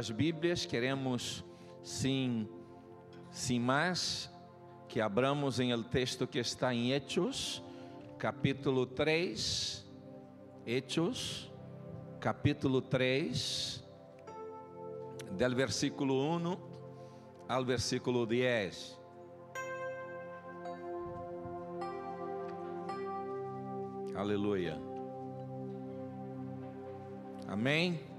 nossas Bíblias, queremos, sim, sem mais, que abramos em el texto que está em Hechos, capítulo 3. Hechos, capítulo 3, del versículo 1 ao versículo 10. Aleluia. Amém.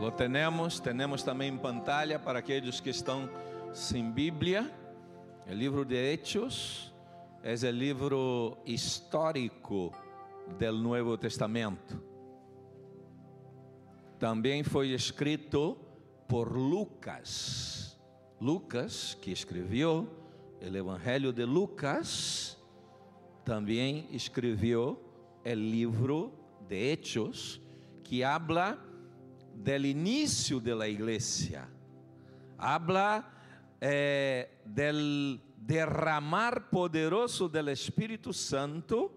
Lo tenemos, tenemos também em pantalla para aqueles que estão sem Bíblia. O livro de Hechos é o livro histórico do Novo Testamento. Também foi escrito por Lucas. Lucas, que escreveu o Evangelho de Lucas, também escreveu o livro de Hechos, que habla del início de la iglesia, habla eh, del derramar poderoso del Espírito Santo,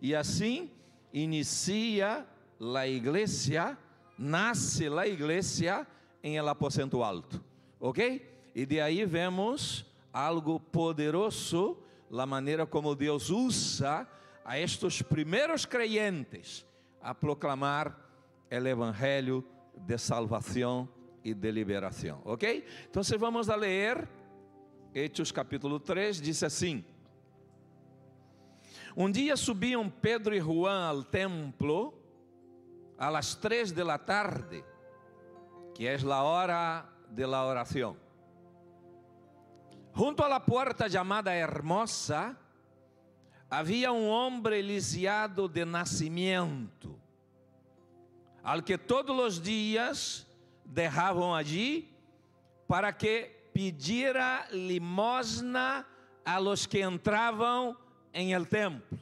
e assim inicia la iglesia, nasce la iglesia em el aposento alto, ok? E de aí vemos algo poderoso, a maneira como Deus usa a estes primeiros creyentes a proclamar o evangelho de salvação e de liberação, ok? Então vamos a ler Hechos capítulo 3, diz assim: Um dia subiam Pedro e Juan ao templo a las três de la tarde, que é a hora de la oração. Junto a la chamada Hermosa, havia um homem lisiado de nascimento, al que todos os dias derravam allí para que pediera limosna a los que entravam em el templo.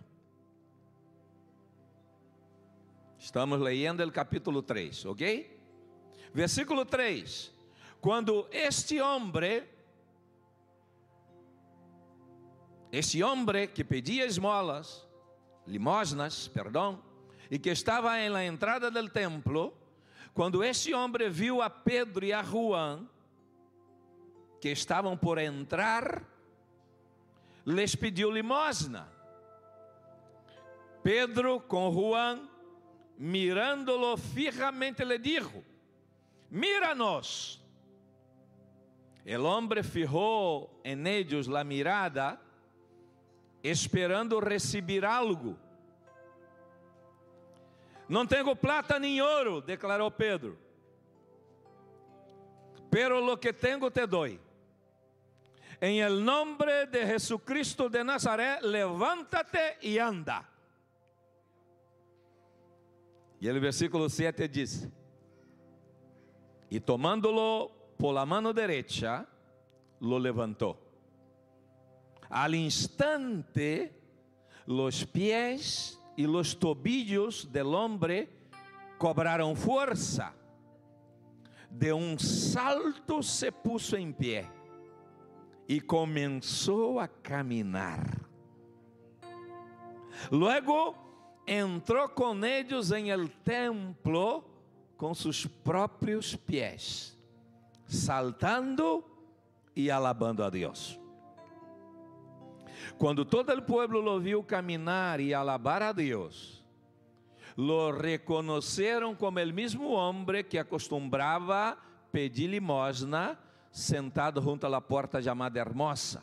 Estamos lendo o capítulo 3, ok? Versículo 3: Quando este homem esse homem que pedia esmolas, limosnas, perdão, e que estava em la entrada del templo, quando esse homem viu a Pedro e a Juan, que estavam por entrar, les pediu limosna. Pedro com Juan, mirándolo fijamente, le dijo: Míranos. El hombre fijó en ellos la mirada esperando receber algo. Não tenho plata nem ouro, declarou Pedro. Pero lo que tenho te doy. Em el nombre de Jesucristo de Nazaret, levántate e anda. E o versículo 7 diz: E tomando-lo por la mano derecha, lo levantou. Al instante, los pies y los tobillos del hombre cobraron fuerza. De un salto se puso en pie y comenzó a caminar. Luego entró con ellos en el templo con sus propios pies, saltando y alabando a Dios. Quando todo o povo lo viu caminar e alabar a Deus, lo reconheceram como o mesmo homem que acostumbrava pedir limosna sentado junto à porta chamada Hermosa.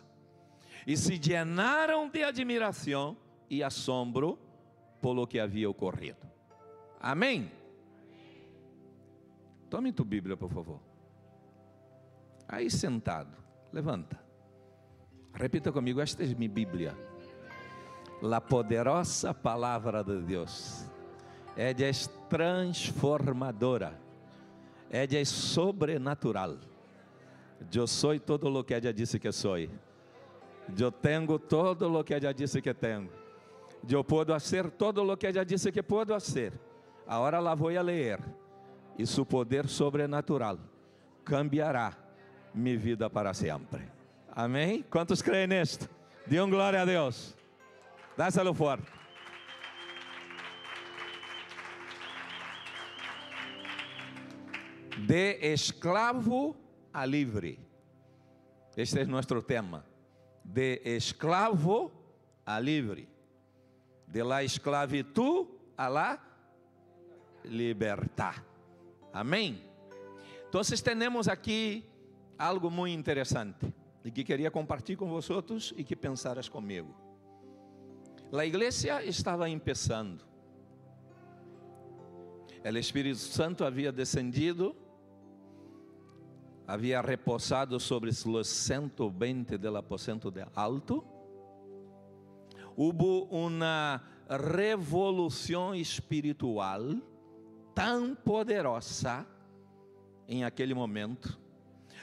E se llenaram de admiração e assombro por lo que havia ocorrido. Amém? Tome tua Bíblia, por favor. Aí sentado, levanta. Repita comigo, esta é minha Bíblia. A poderosa palavra de Deus. É de transformadora. É de sobrenatural. Eu sou todo o que ela disse que sou. Eu tenho todo o que ela disse que tenho. Eu posso ser todo o que ela disse que posso ser. Agora lá vou a ler. E poder sobrenatural cambiará minha vida para sempre. Amém? Quantos creem nisto? Dê glória a Deus. Dá-se-lo forte. De esclavo a livre. Este é nosso tema. De esclavo a livre. De la esclavitud a la libertad. Amém? Então, temos aqui algo muito interessante e que queria compartilhar com vocês e que pensaras comigo. A igreja estava começando. O Espírito Santo havia descendido, havia reposado sobre os 120 do aposento de alto. Houve uma revolução espiritual tão poderosa em aquele momento,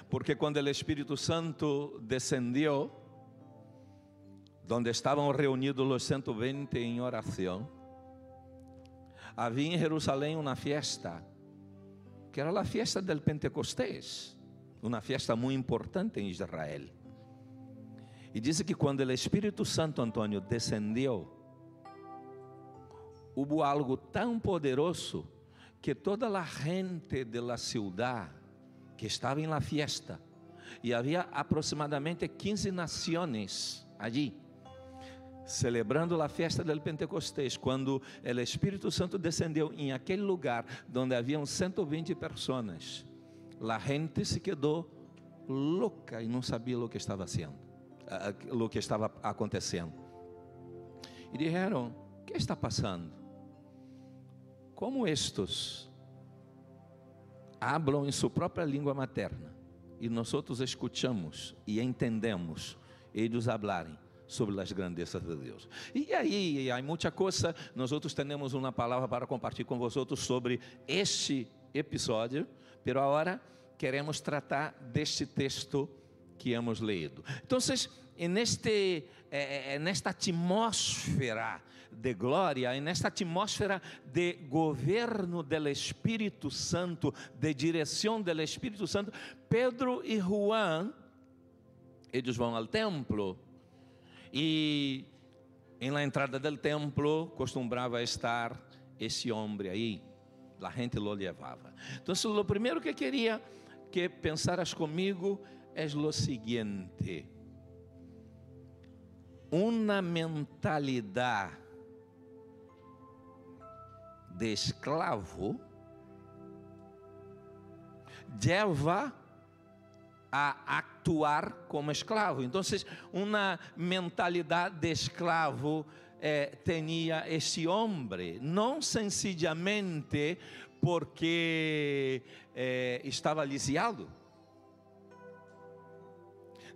porque quando o Espírito Santo descendeu, onde estavam reunidos os 120 em oração, havia em Jerusalém uma festa, que era a festa del Pentecostés, uma festa muito importante em Israel. E diz que quando o Espírito Santo Antônio descendeu, houve algo tão poderoso que toda a gente de la ciudad que estava em la fiesta, e havia aproximadamente 15 nações allí, celebrando a festa del Pentecostés, quando o Espírito Santo descendeu em aquele lugar onde haviam 120 pessoas, a gente se quedou louca e não sabia o que estava sendo, o que estava acontecendo. E disseram: "O que está passando?" como estes hablam em sua própria língua materna e nós outros escutamos e entendemos eles hablarem sobre as grandezas de Deus. E aí, há muita coisa, nós outros temos uma palavra para compartilhar com vocês sobre este episódio, pero agora queremos tratar deste texto que hemos lido. Então, neste, eh, nesta atmosfera de glória, e nesta atmosfera de governo do Espírito Santo, de direção do Espírito Santo, Pedro e Juan, eles vão ao templo. E em la entrada do templo costumava estar esse homem aí, a gente lo levava. Então, o primeiro que queria que pensaras comigo é o seguinte: uma mentalidade de esclavo leva a actuar como esclavo. Então, uma mentalidade de esclavo eh, tinha esse homem, não sencillamente porque eh, estava lisiado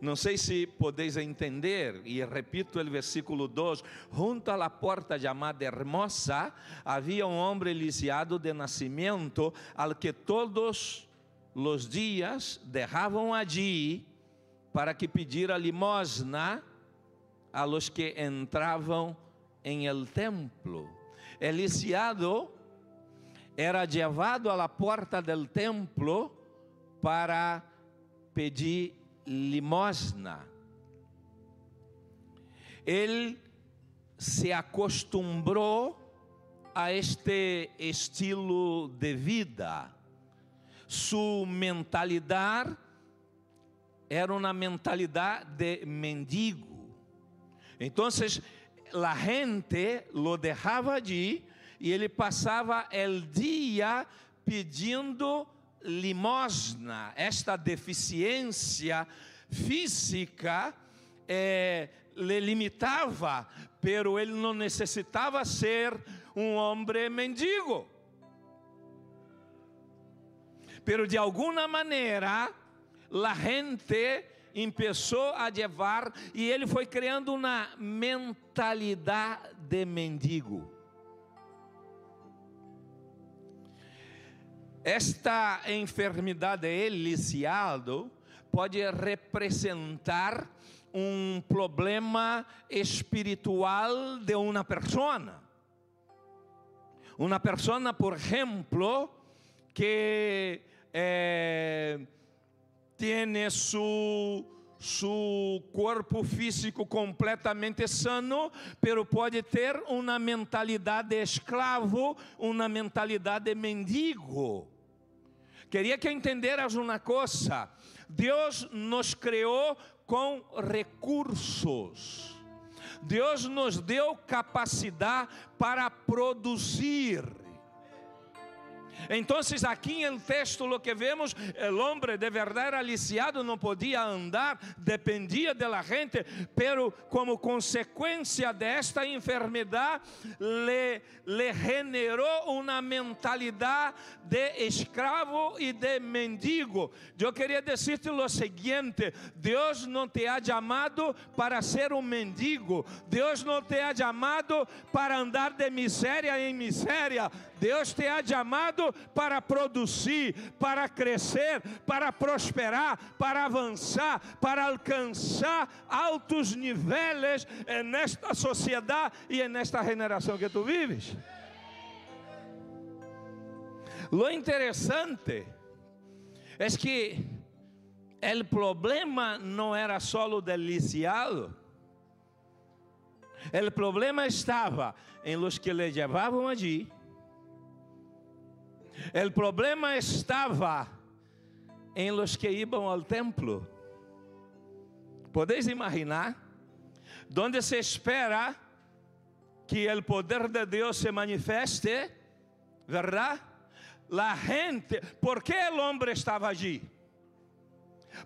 não sei se podeis entender, e repito o versículo 2: junto à porta chamada Hermosa, havia um homem lisiado de nascimento, al que todos os dias derravam allí para que pedira limosna a los que entravam em el templo. El lisiado era levado à porta del templo para pedir limosna. Ele se acostumbrou a este estilo de vida. Sua mentalidade era uma mentalidade de mendigo. Então, a gente lo deixava allí e ele passava o dia pedindo limosna, esta deficiência física, é, le limitava, pero ele não necessitava ser um homem mendigo. Pero de alguma maneira, a gente começou a levar e ele foi criando uma mentalidade de mendigo. Esta enfermidade eliciado pode representar um problema espiritual de uma pessoa. Uma pessoa, por exemplo, que eh, tem su, su corpo físico completamente sano, pero pode ter uma mentalidade de escravo, uma mentalidade de mendigo queria que entenderas uma coisa: Deus nos criou com recursos. Deus nos deu capacidade para produzir. Então, aqui em texto, o que vemos, o homem de verdade era lisiado, não podia andar, dependia da gente, pero como consequência desta enfermidade, le, le generou uma mentalidade de escravo e de mendigo. Eu queria dizer-te o seguinte: Deus não te ha chamado para ser um mendigo, Deus não te ha chamado para andar de miséria em miséria, Deus te ha chamado para produzir, para crescer, para prosperar, para avançar, para alcançar altos níveis nesta sociedade e nesta geração que tu vives. Lo interessante é que o problema não era só o deliciado, o problema estava em los que le levavam allí o problema estava em los que iam ao templo. Podeis imaginar? Donde se espera que o poder de Deus se manifeste, ¿verdad? La gente, ¿por que o homem estava allí?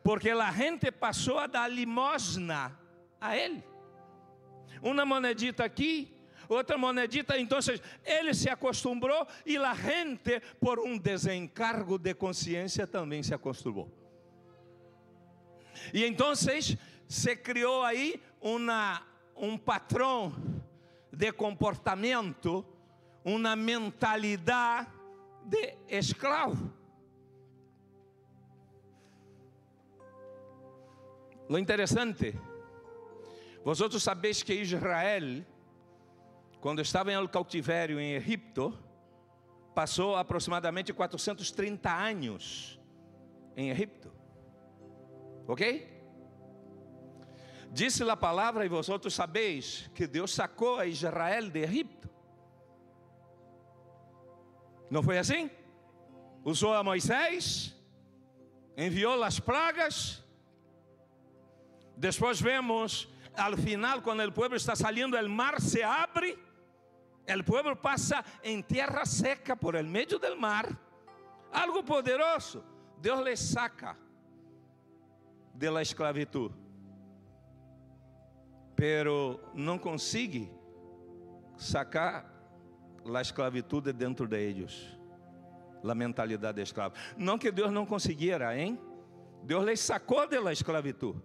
Porque a gente passou a dar limosna a ele. Uma monedita aqui, outra monedita. Então ele se acostumou e a gente, por um desencargo de consciência, também se acostumou. E então se criou aí uma, um patrão de comportamento, uma mentalidade de escravo. Lo interessante, vosotros sabéis que Israel quando estava em cautivério em Egipto, passou aproximadamente 430 anos em Egipto. Ok? Disse a palavra, e vosotros sabeis, que Deus sacou a Israel de Egipto. Não foi assim? Usou a Moisés, enviou as pragas. Depois vemos, al final, quando o povo está saindo, o mar se abre El pueblo pasa en tierra seca por el medio del mar. Algo poderoso. Deus les saca de la esclavitud. Pero não consigue sacar a esclavitud de dentro de eles. A mentalidade de escravo. Não que Deus não conseguira, hein? Deus les sacou de la esclavitud.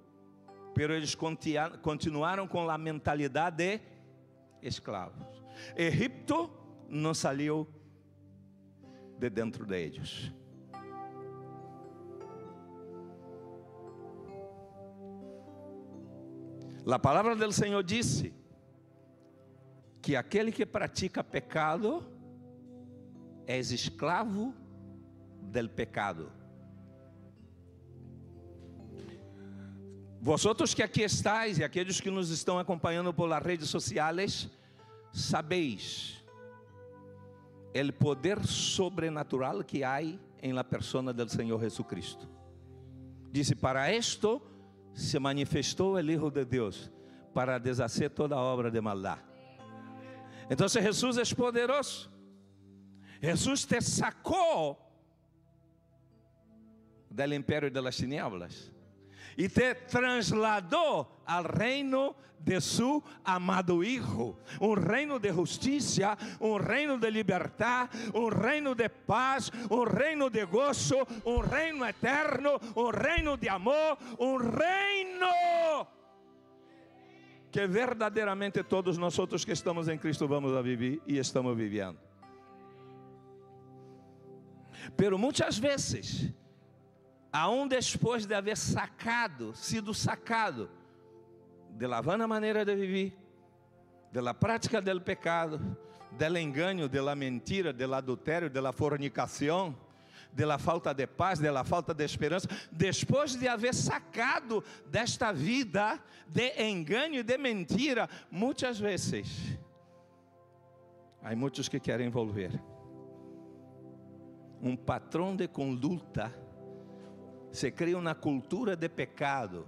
Pero eles continuaram com a mentalidade de escravos. Egipto não saiu de dentro de eles. A palavra do Senhor disse que aquele que pratica pecado é escravo del pecado. Vosotros que aqui estáis e aqueles que nos estão acompanhando por las redes sociais, sabeis el poder sobrenatural que há em la persona del Senhor Jesucristo. Disse: Para esto se manifestou el Hijo de Deus, para deshacer toda obra de maldade. Então, Jesus é poderoso. Jesus te sacou del império de las tinieblas e te trasladou ao reino de su amado Hijo, um reino de justiça, um reino de liberdade, um reino de paz, um reino de gozo, um reino eterno, um reino de amor, um reino que verdadeiramente todos nós que estamos em Cristo vamos a viver e estamos vivendo. Pero muitas vezes aún depois de haver sacado, sido sacado de la vana maneira de viver, de la prática del pecado, del engano, de la mentira, del adultério, de la fornicação, de la falta de paz, de la falta de esperança, depois de haver sacado desta vida de engano e de mentira, muitas vezes, há muitos que querem volver. Um patrão de conduta, se cria uma cultura de pecado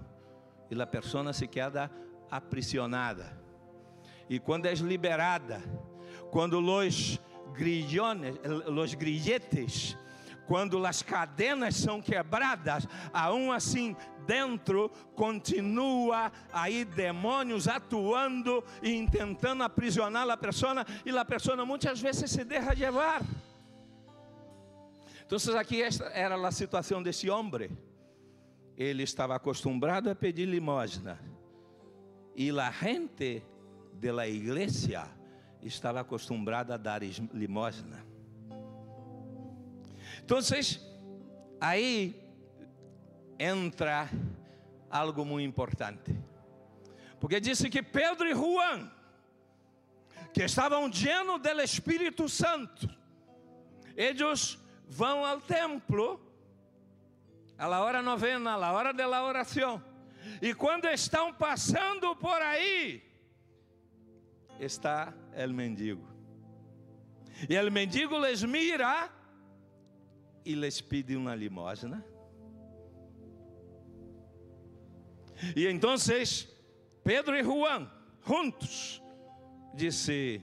e a pessoa se queda aprisionada. E quando é liberada, quando os grillones, os grilletes, quando as cadenas são quebradas, aún assim dentro continua aí demônios atuando e tentando aprisionar a pessoa, e a pessoa muitas vezes se deixa levar. Então, aqui esta era a situação desse homem. Ele estava acostumado a pedir limosna, e a gente de la igreja estava acostumbrada a dar limosna. Então, aí entra algo muito importante. Porque disse que Pedro e Juan, que estavam llenos do Espírito Santo, eles vão ao templo a la hora novena, a la hora de la oração. E quando estão passando por aí, está o mendigo. E o mendigo les mira e les pede uma limosna. E então Pedro e Juan, juntos, disse: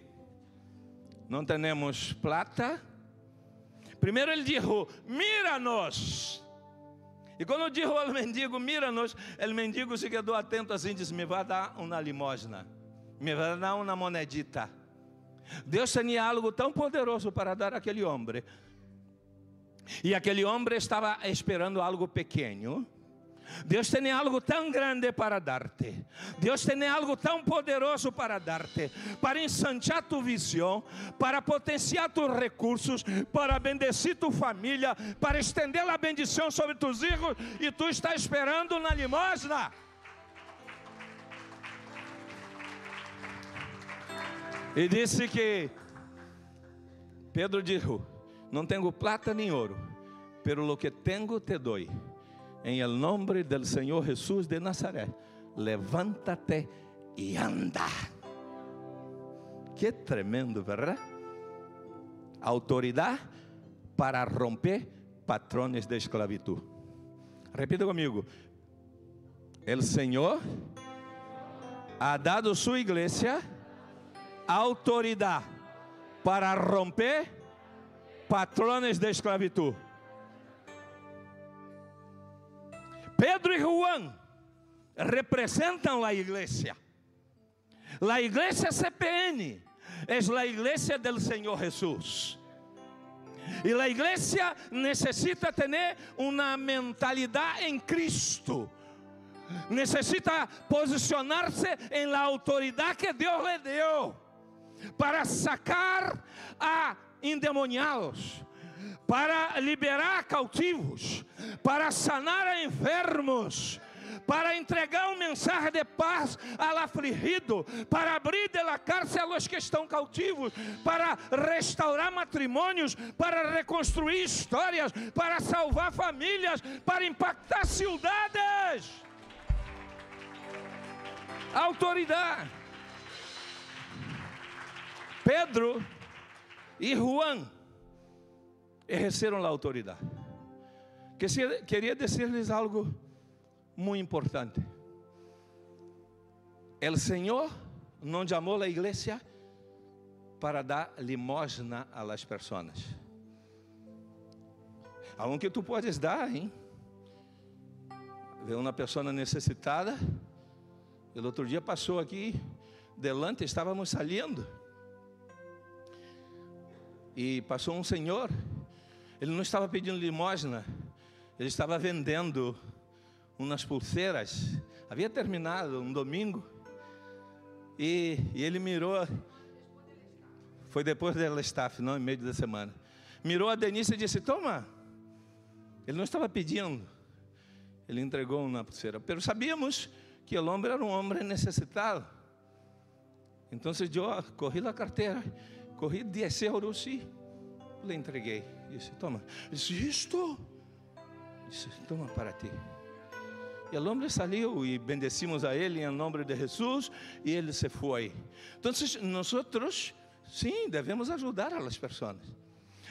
Não temos plata. Primeiro ele disse: Mira-nos. E quando disse ao mendigo: Mira-nos, o mendigo se quedou atento assim: disse: Me vai dar uma limosna, me vai dar uma monedita. Deus tinha algo tão poderoso para dar àquele homem. E aquele homem estava esperando algo pequeno Deus tem algo tão grande para dar-te. Deus tem algo tão poderoso para dar-te, para ensanchar tu visão, para potenciar tus recursos, para bendecir tu família, para estender a bendição sobre tus filhos, e tu está esperando na limosna. E disse que Pedro disse: Não tenho plata nem ouro, pero lo que tenho te doy em el nombre del Senhor Jesus de Nazaré, levántate e anda. Que tremendo, verdade? Autoridade para romper patrones de esclavitud. Repita comigo. El Senhor ha dado sua igreja autoridade para romper patrones de esclavitud. Pedro e Juan representam a igreja. A igreja CPN é a igreja do Senhor Jesus. E a igreja necessita ter uma mentalidade em Cristo. Necessita posicionar-se em la autoridade que Deus lhe deu para sacar a endemoniados, para liberar cautivos, para sanar enfermos, para entregar uma mensagem de paz ao afligido, para abrir de la cárcel a los que estão cautivos, para restaurar matrimônios, para reconstruir histórias, para salvar famílias, para impactar cidades. Autoridade. Pedro e Juan exerceram a autoridade. Que queria dizer-lhes algo muito importante. O Senhor não chamou a igreja para dar limosna a las pessoas. Aunque tu podes dar, hein? Ver uma pessoa necessitada. O outro dia passou aqui, delante estávamos saindo. E passou um senhor ele não estava pedindo limosna, ele estava vendendo umas pulseiras. Havia terminado um domingo e, e ele mirou. Foi depois dela staff, não em meio da semana. Mirou a Denise e disse: Toma. Ele não estava pedindo, ele entregou uma pulseira. Pero sabíamos que o homem era um homem necessitado. Então eu corri a carteira, corri 10 euros e le entreguei. Disse, toma. Disse, isto. Disse, toma para ti. E o homem saiu e bendecimos a ele em nome de Jesus e ele se foi. Então, nós, sim, devemos ajudar as pessoas.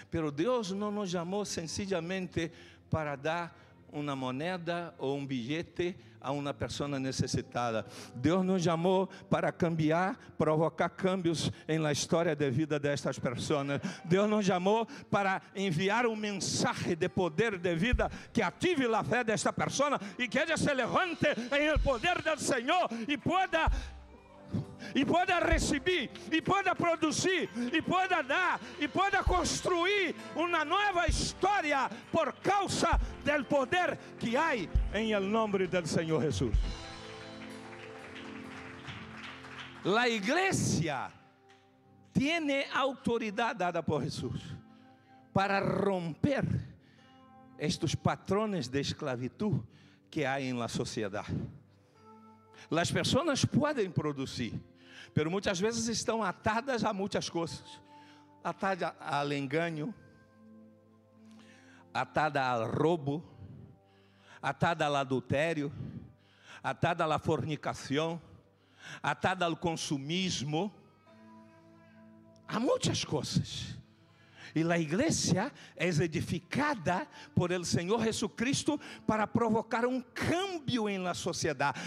Pero Deus não nos chamou sencillamente para dar uma moneda ou um bilhete a uma pessoa necessitada. Deus nos chamou para cambiar, provocar cambios em la história de vida destas pessoas. Deus nos chamou para enviar um mensagem de poder de vida que ative a fé desta pessoa e que ela se levante em el poder do Senhor e pueda e pueda receber, e pueda produzir, e pueda dar, e pueda construir uma nova história por causa do poder que há em el nome do Senhor Jesus. La iglesia tiene autoridade dada por Jesus para romper estes patrones de esclavitud que há em la sociedade. As pessoas podem produzir, mas muitas vezes estão atadas a muitas coisas atada ao engano, atada ao roubo, atada ao adultério, atada à fornicação, atada ao consumismo. Há muitas coisas. E a igreja é edificada por el Senhor Jesucristo para provocar um cambio em la sociedade,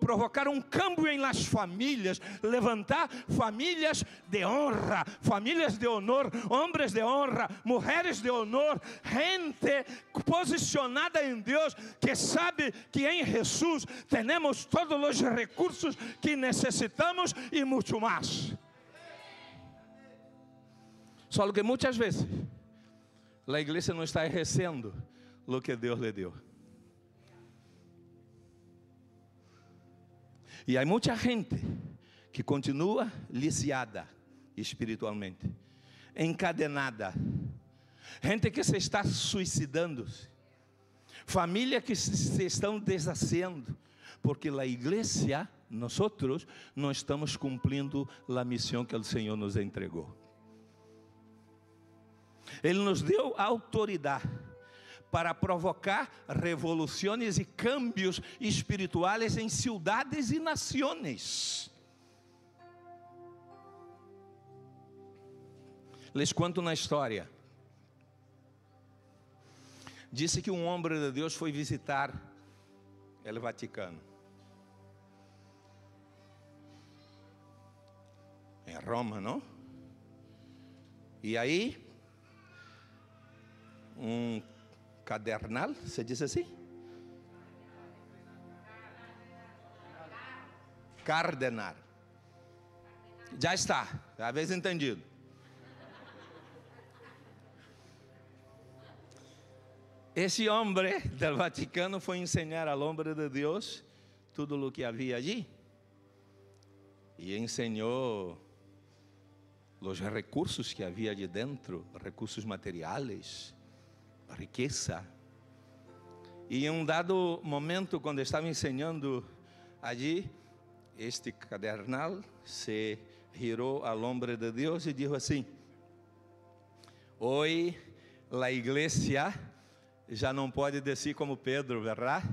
provocar um cambio em las famílias, levantar famílias de honra, famílias de honor, homens de honra, mulheres de honor, gente posicionada em Deus que sabe que em Jesus temos todos os recursos que necessitamos e muito mais. Só que muitas vezes a igreja não está exercendo o que Deus lhe deu. E há muita gente que continua lisiada espiritualmente, encadenada, gente que se está suicidando, família que se estão desacendo, porque a igreja, nós não estamos cumprindo a missão que o Senhor nos entregou. Ele nos deu autoridade para provocar revoluções e cambios espirituais em cidades e nações. Les conto na história. Disse que um homem de Deus foi visitar o Vaticano. Em Roma, não? E aí um cadernal, você diz assim? Cardenar. Já está, já vez entendido. Esse homem do Vaticano foi ensinar ao homem de Deus tudo o que havia allí. E ensinou os recursos que havia de dentro, recursos materiais, riqueza. E em um dado momento, quando estava ensinando allí, este cadernal se girou ao homem de Deus e disse assim: Hoje a igreja já não pode descer como Pedro, verdade?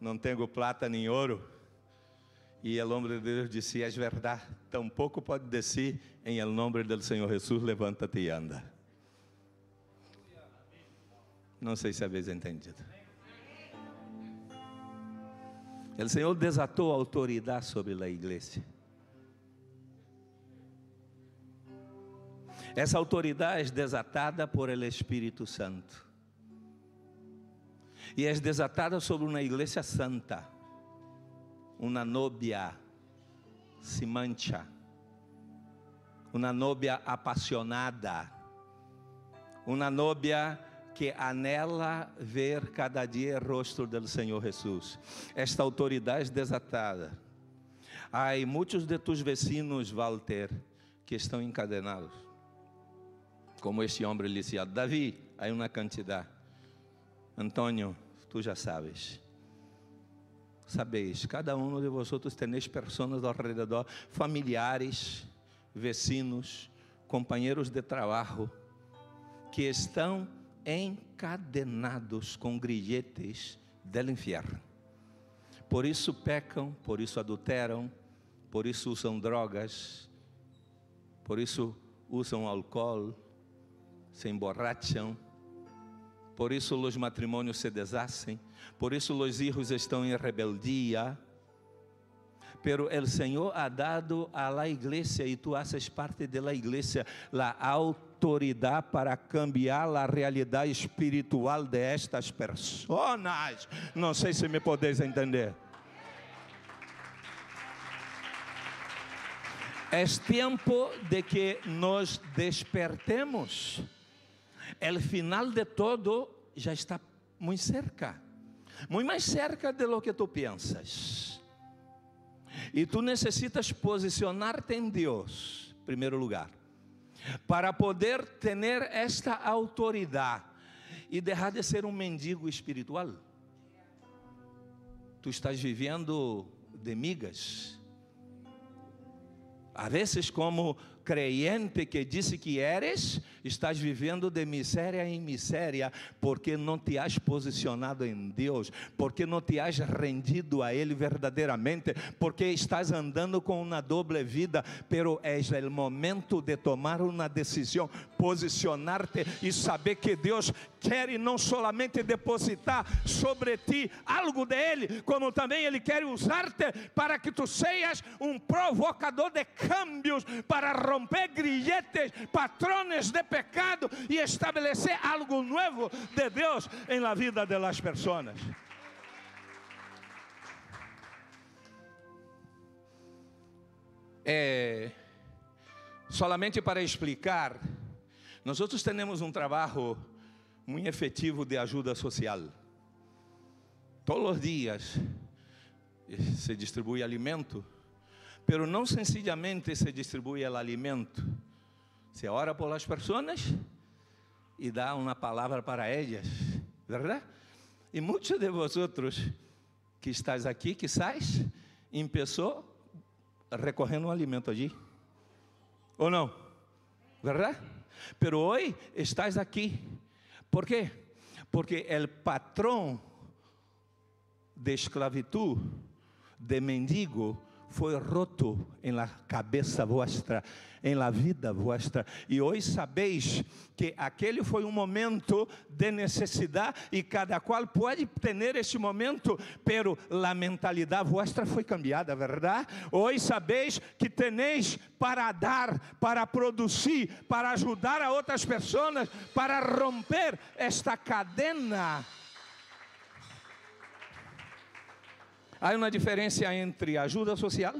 Não tenho plata nem ouro. E o homem de Deus disse: É verdade, tampouco pode descer em nome do Senhor Jesus, levanta-te e anda. Não sei se habéis entendido. O Senhor desatou a autoridade sobre a igreja. Essa autoridade é desatada por el Espírito Santo. E é desatada sobre uma igreja santa. Uma novia se mancha. Uma novia apaixonada. Uma novia que anela ver cada dia o rosto do Senhor Jesus. Esta autoridade desatada. Há muitos de tus vecinos, Walter, que estão encadenados. Como este homem lisiado. Davi, há uma quantidade. Antônio, tu já sabes. Sabeis, cada um de vosotros tenéis pessoas ao redor, familiares, vecinos, companheiros de trabalho, que estão encadenados com grilletes del inferno. Por isso pecam, por isso adulteram, por isso usam drogas, por isso usam álcool, se emborracham, por isso os matrimônios se deshacen, por isso os hijos estão em rebeldia. Pero el Senhor ha dado a la iglesia e tu haces parte de la iglesia la autoridade para cambiar a realidade espiritual de estas pessoas. Não sei se me podeis entender. É tempo de que nos despertemos. O final de todo já está muito cerca, muito mais cerca de lo que tu pensas. E tu necessitas posicionar-te em Deus, em primeiro lugar, para poder ter esta autoridade e deixar de ser um mendigo espiritual. Tu estás vivendo de migas. Às vezes, como creyente que disse que eres, estás vivendo de miséria em miséria, porque não te has posicionado em Deus, porque não te has rendido a Ele verdadeiramente, porque estás andando com uma doble vida, pero é o momento de tomar uma decisão, posicionar-te e saber que Deus quer não somente depositar sobre ti algo dele, como também Ele quer usar-te para que tu sejas um provocador de câmbios para romper grilletes, patrones de pecado e estabelecer algo novo de Deus em la vida de las personas. É, solamente para explicar, nós outros temos um trabalho muito efetivo de ajuda social. Todos os dias se distribui alimento pero não sencillamente se distribui o alimento, se ora por las pessoas e dá uma palavra para elas, verdade? E muitos de vosotros que estáis aqui, que sais, começou recorrendo um alimento allí, ou não? Verdade? Pero hoje estás aqui, por quê? Porque o patrão de esclavitud, de mendigo, foi roto em la cabeça vossa, em la vida vossa. E hoje sabeis que aquele foi um momento de necessidade e cada qual pode ter esse momento, pero a mentalidade vossa foi cambiada, verdade? Hoje sabeis que teneis para dar, para produzir, para ajudar a outras pessoas, para romper esta cadena Há uma diferença entre ajuda social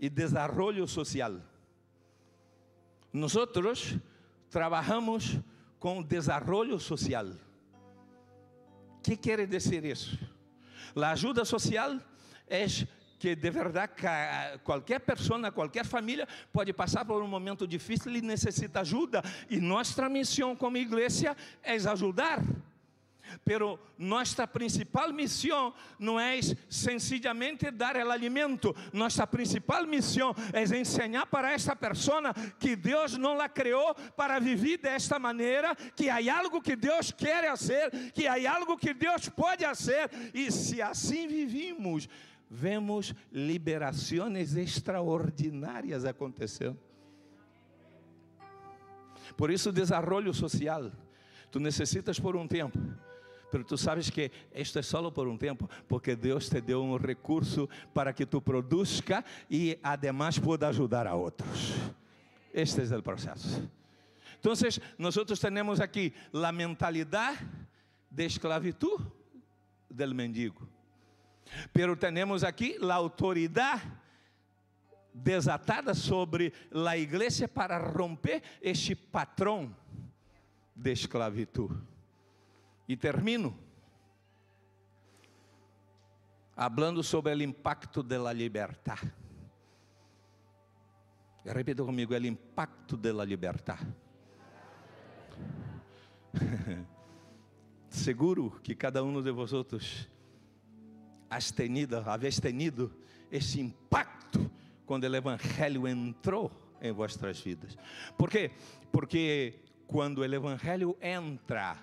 e desenvolvimento social. Nós trabalhamos com desenvolvimento social. O que quer dizer isso? A ajuda social é que de verdade qualquer pessoa, qualquer família pode passar por um momento difícil e necessita ajuda. E nossa missão como igreja é ajudar pero nossa principal missão não é sencillamente dar o alimento, nossa principal missão é ensinar para esta pessoa que Deus não la criou para viver desta maneira, que há algo que Deus quer fazer, que há algo que Deus pode fazer, e se assim vivimos, vemos liberações extraordinárias acontecendo. Por isso, desenvolvimento social. Tu necessitas por um tempo Pero tu sabes que isto é só por um tempo, porque Deus te deu um recurso para que tu produzca e además pueda ajudar a outros. Este é o processo. Então, nós temos aqui a mentalidade de esclavitud del mendigo. Pero temos aqui a autoridade desatada sobre a igreja para romper este patrão de esclavitud. E termino hablando sobre o impacto da liberdade. Repita comigo, o impacto da liberdade. Seguro que cada um de vosotros has tenido, tenido esse impacto quando o Evangelho entrou em vossas vidas. Por quê? Porque quando o Evangelho entra,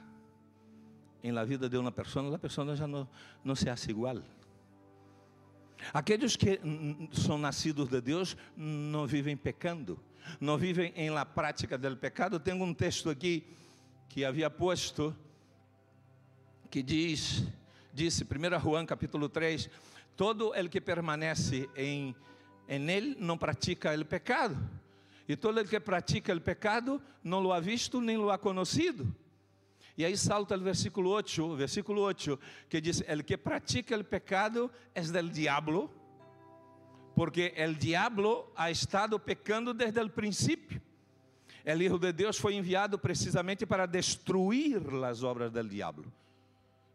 em la vida de uma pessoa, a pessoa já não, não se hace igual. Aqueles que são nascidos de Deus não vivem pecando, não vivem em la prática do pecado. Tenho um texto aqui que havia posto que diz, disse 1 Juan capítulo 3, todo el que permanece em, em não pratica o pecado. E todo el que pratica o pecado não lo ha visto nem lo ha conhecido. E aí salta o versículo 8, versículo 8, que diz: El que pratica o pecado é del diablo, porque el diablo ha estado pecando desde o princípio. El Hijo de Deus foi enviado precisamente para destruir as obras del diablo.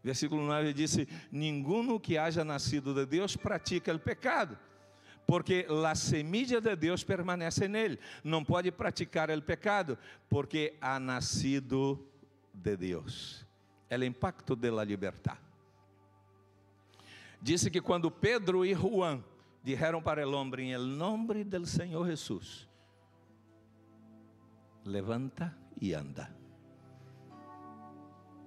Versículo 9 disse: Ninguno que haja nascido de Deus pratica o pecado, porque a semilla de Deus permanece nele. Não pode praticar o pecado, porque ha nascido de Deus. É o impacto de la libertad. Disse que quando Pedro e Juan dijeron para el hombre en el nombre del Señor Jesús, levanta e anda.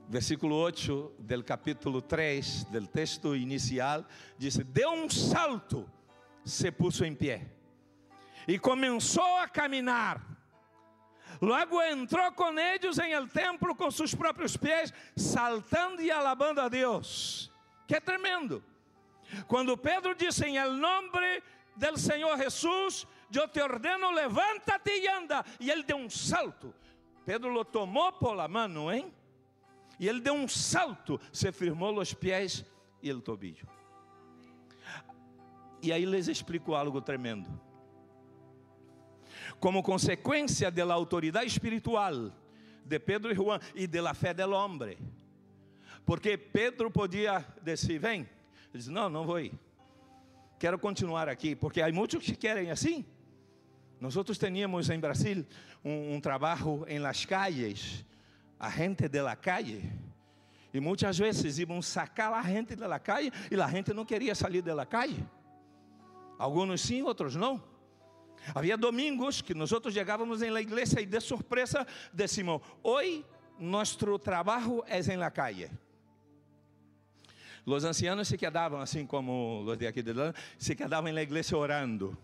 Versículo 8 del capítulo 3 del texto inicial diz: Deu um salto, se puso em pé e começou a caminhar. Logo entrou com eles em el templo com seus próprios pés, saltando e alabando a Deus. Que tremendo. Quando Pedro disse em el nombre del Senhor Jesus, eu te ordeno, levanta-te e anda. E ele deu um salto. Pedro lo tomou por la mano, hein? E ele deu um salto, se firmou os pés e o tobillo. E aí les explico algo tremendo. Como consequência da autoridade espiritual de Pedro e Juan e da fé do homem, porque Pedro podia dizer: Vem, ele disse: Não, não vou ir. Quero continuar aqui, porque há muitos que querem assim. Nós tínhamos em Brasil um, um trabalho em las calles a gente de la calle. E muitas vezes iam sacar a gente de la calle e a gente não queria sair de la calle. Alguns sim, outros não. Havia domingos que nós chegávamos em la igreja e de surpresa decimos: Hoy nosso trabalho é em la calle. Os ancianos se quedavam, assim como os de aqui de lá, se quedavam na igreja orando.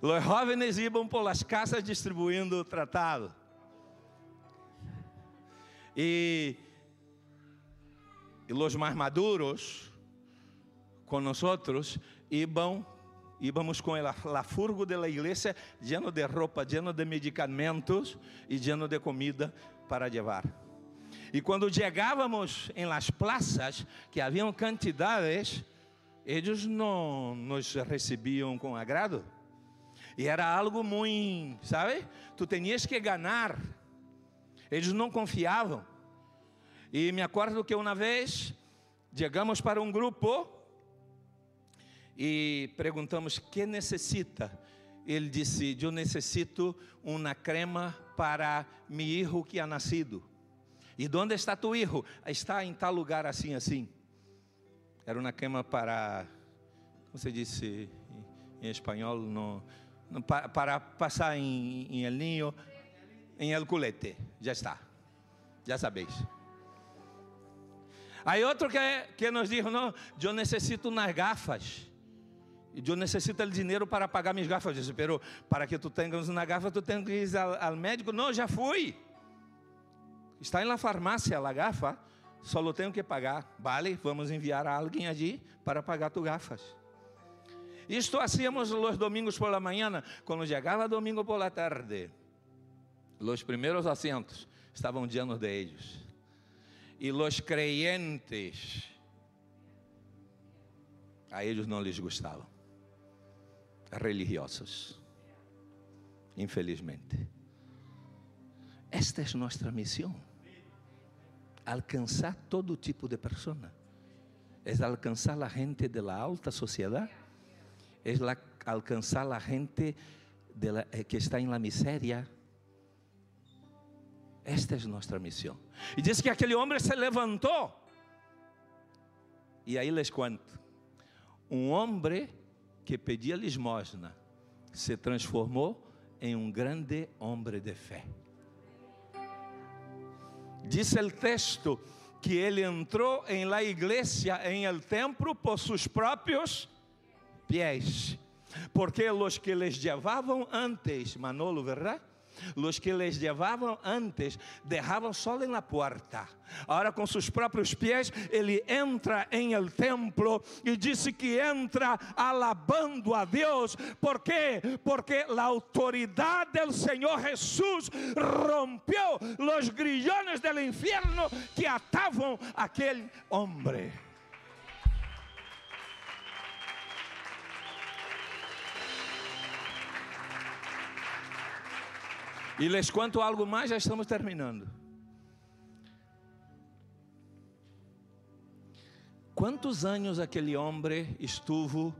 Os jovens iam por las casas distribuindo tratado. E, e os mais maduros com nós iam íbamos com a, a furgo da igreja lleno de roupa, lleno de medicamentos e lleno de comida para levar. E quando chegávamos em las plazas, que haviam quantidades, eles não nos recebiam com agrado. E era algo muito, sabe? Tu tinhas que ganhar. Eles não confiavam. E me acordo que uma vez chegamos para um grupo e perguntamos que necessita. Ele disse: Eu necessito uma crema para meu filho que ha nascido. E onde está tu filho? Está em tal lugar assim, assim. Era uma crema para, como se disse em espanhol, no, para, para passar em, em El Niño, em El Culete. Já está. Já sabeis. Aí outro que, que nos dijo, não, eu necessito umas gafas. E eu necessito o dinheiro para pagar minhas gafas. Eu disse, pero para que tu tenhas uma gafa, tu tens que ir ao, médico. Não, já fui. Está na farmácia a gafa, só lo tenho que pagar. Vale, vamos enviar a alguém allí para pagar tu gafas. Isto hacíamos os domingos por la mañana. Quando chegava domingo por la tarde, os primeiros assentos estavam llenos de ellos. E os creyentes, a eles não lhes gustavam. Religiosos. Infelizmente. Esta é nossa missão. Alcançar todo tipo de pessoa. É alcançar a gente da alta sociedade es la, alcanzar a gente la, eh, que está em la miséria. Esta é nossa missão. E diz que aquele homem se levantou. E aí les conto. Um homem que pedia limosna se transformou em um grande homem de fé. Diz o texto que ele entrou em la iglesia, em el templo, por seus próprios pés. Porque os que les llevavam antes, Manolo, verdade? Los que les llevavam antes dejavam solo en la puerta. Agora, com seus próprios pés, ele entra em el templo e disse que entra alabando a Deus. ¿Por quê? Porque a autoridade del Senhor Jesús rompeu os grillones del infierno que atavam aquele homem. E les conto algo mais, já estamos terminando. Quantos anos aquele homem estuvo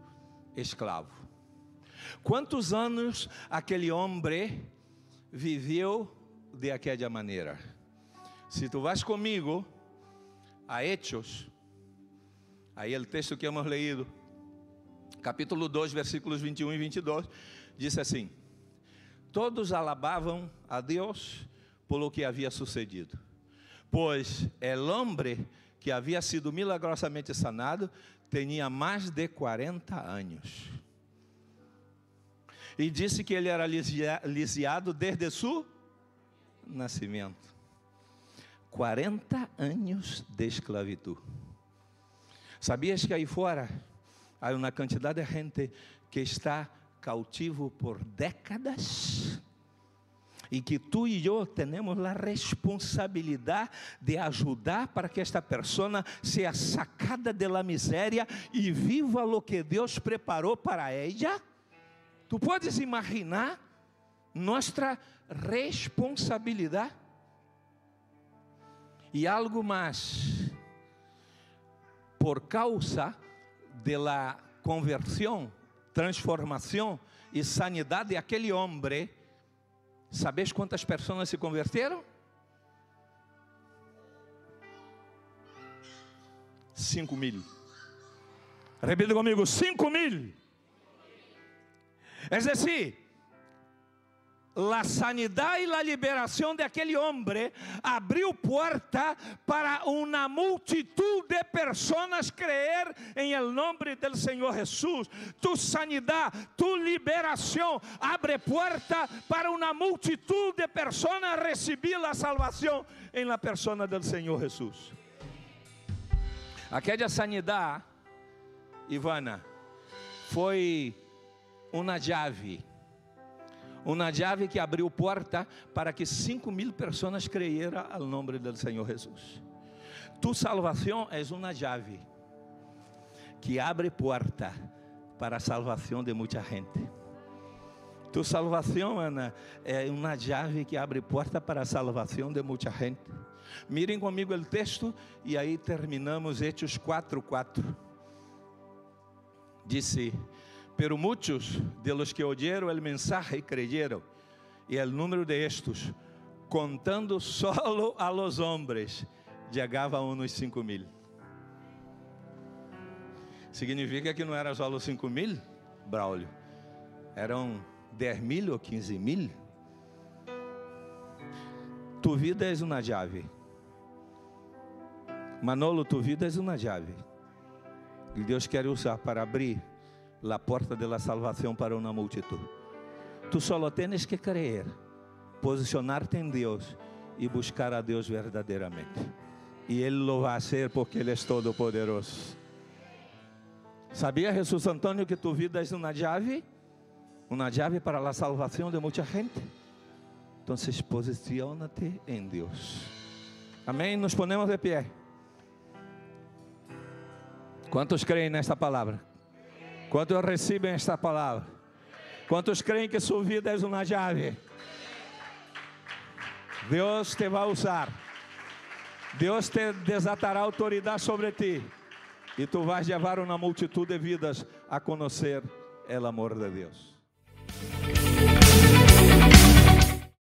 escravo? Quantos anos aquele homem viveu de aquela maneira? Se tu vas comigo a Hechos, aí o texto que hemos leído, capítulo 2, versículos 21 e 22, diz assim: Todos alabavam a Deus por que havia sucedido, pois el homem que havia sido milagrosamente sanado tinha mais de 40 anos. E disse que ele era lisiado desde seu nascimento. 40 anos de esclavitud. Sabias que aí fora há uma quantidade de gente que está cautivo por décadas e que tu e eu temos a responsabilidade de ajudar para que esta pessoa seja sacada da miséria e viva o que Deus preparou para ela? Tu podes imaginar nossa responsabilidade? E algo mais, por causa da conversão transformação e sanidade daquele homem, sabes quantas pessoas se converteram? Cinco mil. Repita comigo: cinco mil. É decir, la sanidade e a liberação de aquele homem abriu porta para uma multitud de pessoas creer em el nome del Senhor Jesus. Tu sanidade, tu liberação abre porta para uma multitud de pessoas receber a salvação em la persona del Senhor Jesus. Aquela sanidade, Ivana, foi uma chave uma chave que abriu porta para que cinco mil pessoas creyeran ao nome do Senhor Jesus. Tu salvação é uma chave que abre porta para a salvação de muita gente. Tu salvação, Ana, é uma chave que abre porta para a salvação de muita gente. Mirem comigo o texto e aí terminamos Hechos 4:4. Disse: pero muchos de los que oyeron el mensaje creyeron, y el número de estos, contando solo a los hombres, llegava a cinco mil. Significa que não era só os cinco mil, Braulio, eram dez mil ou quinze mil. Tu vida és uma chave. Manolo, tu vida és uma chave. E Deus quer usar para abrir la porta de la salvação para uma multitud. Tu solo tienes que creer, posicionar-te em Deus e buscar a Deus verdadeiramente. E Ele lo vai fazer porque Ele é todo poderoso. Sabia, Jesus Antônio, que tu vida é uma chave? Uma chave para a salvação de muita gente? Então, posiciona-te em Deus. Amém? Nos ponemos de pé. Quantos creem nesta palavra? Quantos recebem esta palavra? Quantos creem que sua vida é uma chave? Deus te vai usar. Deus te desatará autoridade sobre ti. E tu vais levar uma multitud de vidas a conhecer o amor de Deus.